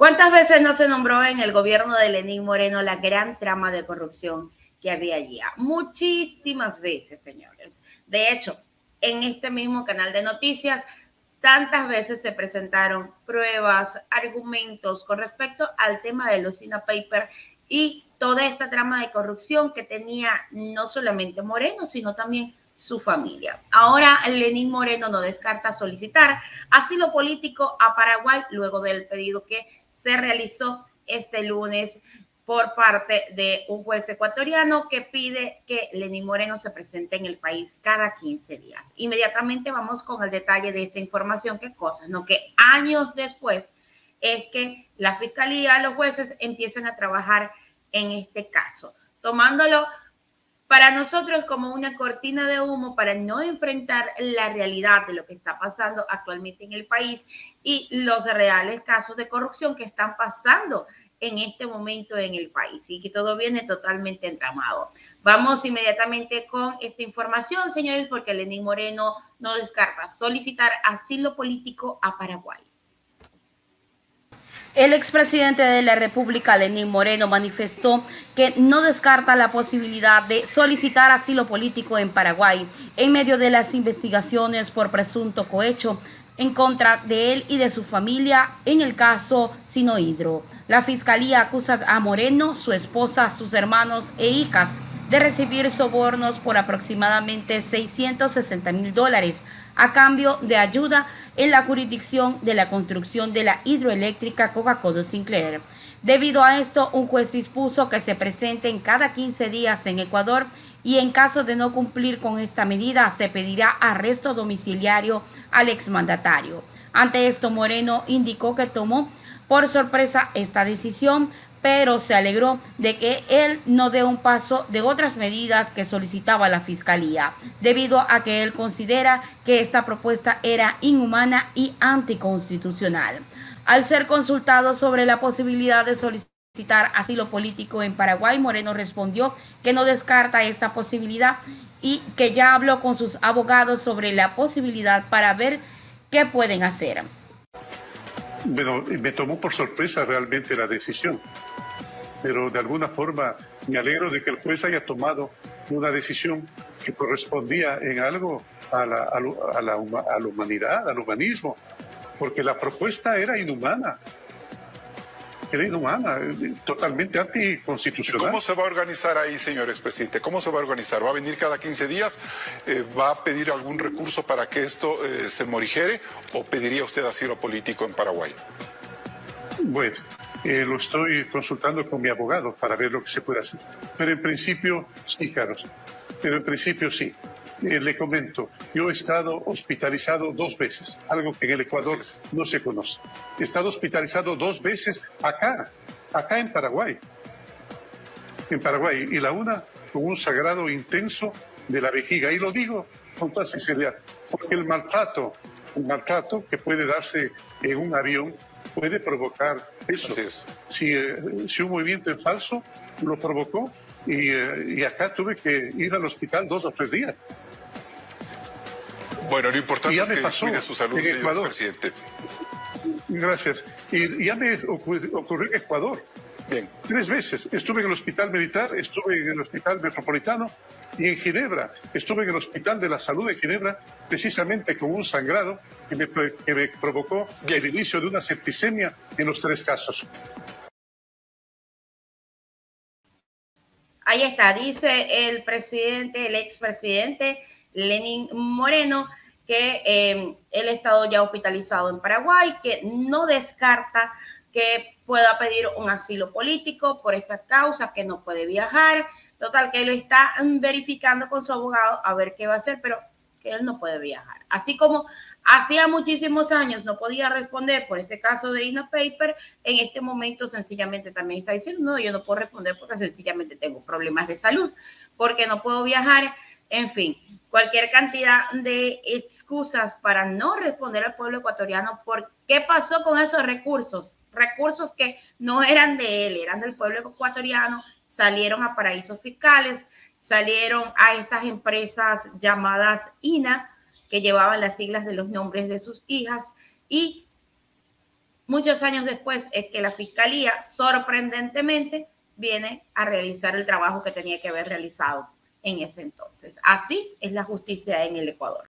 ¿Cuántas veces no se nombró en el gobierno de Lenín Moreno la gran trama de corrupción que había allí? Muchísimas veces, señores. De hecho, en este mismo canal de noticias, tantas veces se presentaron pruebas, argumentos con respecto al tema de los Sina Paper y toda esta trama de corrupción que tenía no solamente Moreno, sino también su familia. Ahora Lenín Moreno no descarta solicitar asilo político a Paraguay luego del pedido que se realizó este lunes por parte de un juez ecuatoriano que pide que Lenín Moreno se presente en el país cada 15 días. Inmediatamente vamos con el detalle de esta información, qué cosas, ¿no? Que años después es que la fiscalía, los jueces empiezan a trabajar en este caso, tomándolo para nosotros como una cortina de humo para no enfrentar la realidad de lo que está pasando actualmente en el país y los reales casos de corrupción que están pasando en este momento en el país y que todo viene totalmente entramado. Vamos inmediatamente con esta información, señores, porque Lenín Moreno no descarta solicitar asilo político a Paraguay. El expresidente de la República, Lenín Moreno, manifestó que no descarta la posibilidad de solicitar asilo político en Paraguay en medio de las investigaciones por presunto cohecho en contra de él y de su familia en el caso Sinohidro. La fiscalía acusa a Moreno, su esposa, sus hermanos e hijas de recibir sobornos por aproximadamente 660 mil dólares a cambio de ayuda en la jurisdicción de la construcción de la hidroeléctrica Coca-Cola Sinclair. Debido a esto, un juez dispuso que se presenten cada 15 días en Ecuador y en caso de no cumplir con esta medida se pedirá arresto domiciliario al exmandatario. Ante esto, Moreno indicó que tomó por sorpresa esta decisión, pero se alegró de que él no dé un paso de otras medidas que solicitaba la Fiscalía, debido a que él considera que esta propuesta era inhumana y anticonstitucional. Al ser consultado sobre la posibilidad de solicitar asilo político en Paraguay, Moreno respondió que no descarta esta posibilidad y que ya habló con sus abogados sobre la posibilidad para ver qué pueden hacer. Bueno, me tomó por sorpresa realmente la decisión, pero de alguna forma me alegro de que el juez haya tomado una decisión que correspondía en algo a la, a la, a la humanidad, al humanismo, porque la propuesta era inhumana era inhumana, totalmente anticonstitucional. ¿Cómo se va a organizar ahí, señor expresidente? ¿Cómo se va a organizar? ¿Va a venir cada 15 días? Eh, ¿Va a pedir algún recurso para que esto eh, se morigere o pediría usted asilo político en Paraguay? Bueno, eh, lo estoy consultando con mi abogado para ver lo que se puede hacer. Pero en principio, sí, Carlos. Pero en principio sí. Eh, le comento, yo he estado hospitalizado dos veces, algo que en el Ecuador no se conoce. He estado hospitalizado dos veces acá, acá en Paraguay. En Paraguay. Y la una con un sagrado intenso de la vejiga. Y lo digo con toda sinceridad, porque el maltrato, un maltrato que puede darse en un avión puede provocar eso. Si, eh, si un movimiento es falso, lo provocó y, eh, y, acá tuve que ir al hospital dos o tres días. Bueno, lo importante es que pasó cuide su salud, señor presidente. Gracias. Y ya me ocurrió en Ecuador. Bien. Tres veces. Estuve en el hospital militar, estuve en el hospital metropolitano y en Ginebra. Estuve en el hospital de la salud de Ginebra precisamente con un sangrado que me, que me provocó el inicio de una septicemia en los tres casos. Ahí está, dice el presidente, el expresidente Lenin Moreno, que eh, él ha estado ya hospitalizado en Paraguay, que no descarta que pueda pedir un asilo político por esta causa, que no puede viajar. Total, que él está verificando con su abogado a ver qué va a hacer, pero que él no puede viajar. Así como hacía muchísimos años no podía responder por este caso de Ina Paper, en este momento sencillamente también está diciendo, no, yo no puedo responder porque sencillamente tengo problemas de salud, porque no puedo viajar, en fin cualquier cantidad de excusas para no responder al pueblo ecuatoriano por qué pasó con esos recursos, recursos que no eran de él, eran del pueblo ecuatoriano, salieron a paraísos fiscales, salieron a estas empresas llamadas INA, que llevaban las siglas de los nombres de sus hijas, y muchos años después es que la fiscalía sorprendentemente viene a realizar el trabajo que tenía que haber realizado en ese entonces. Así es la justicia en el Ecuador.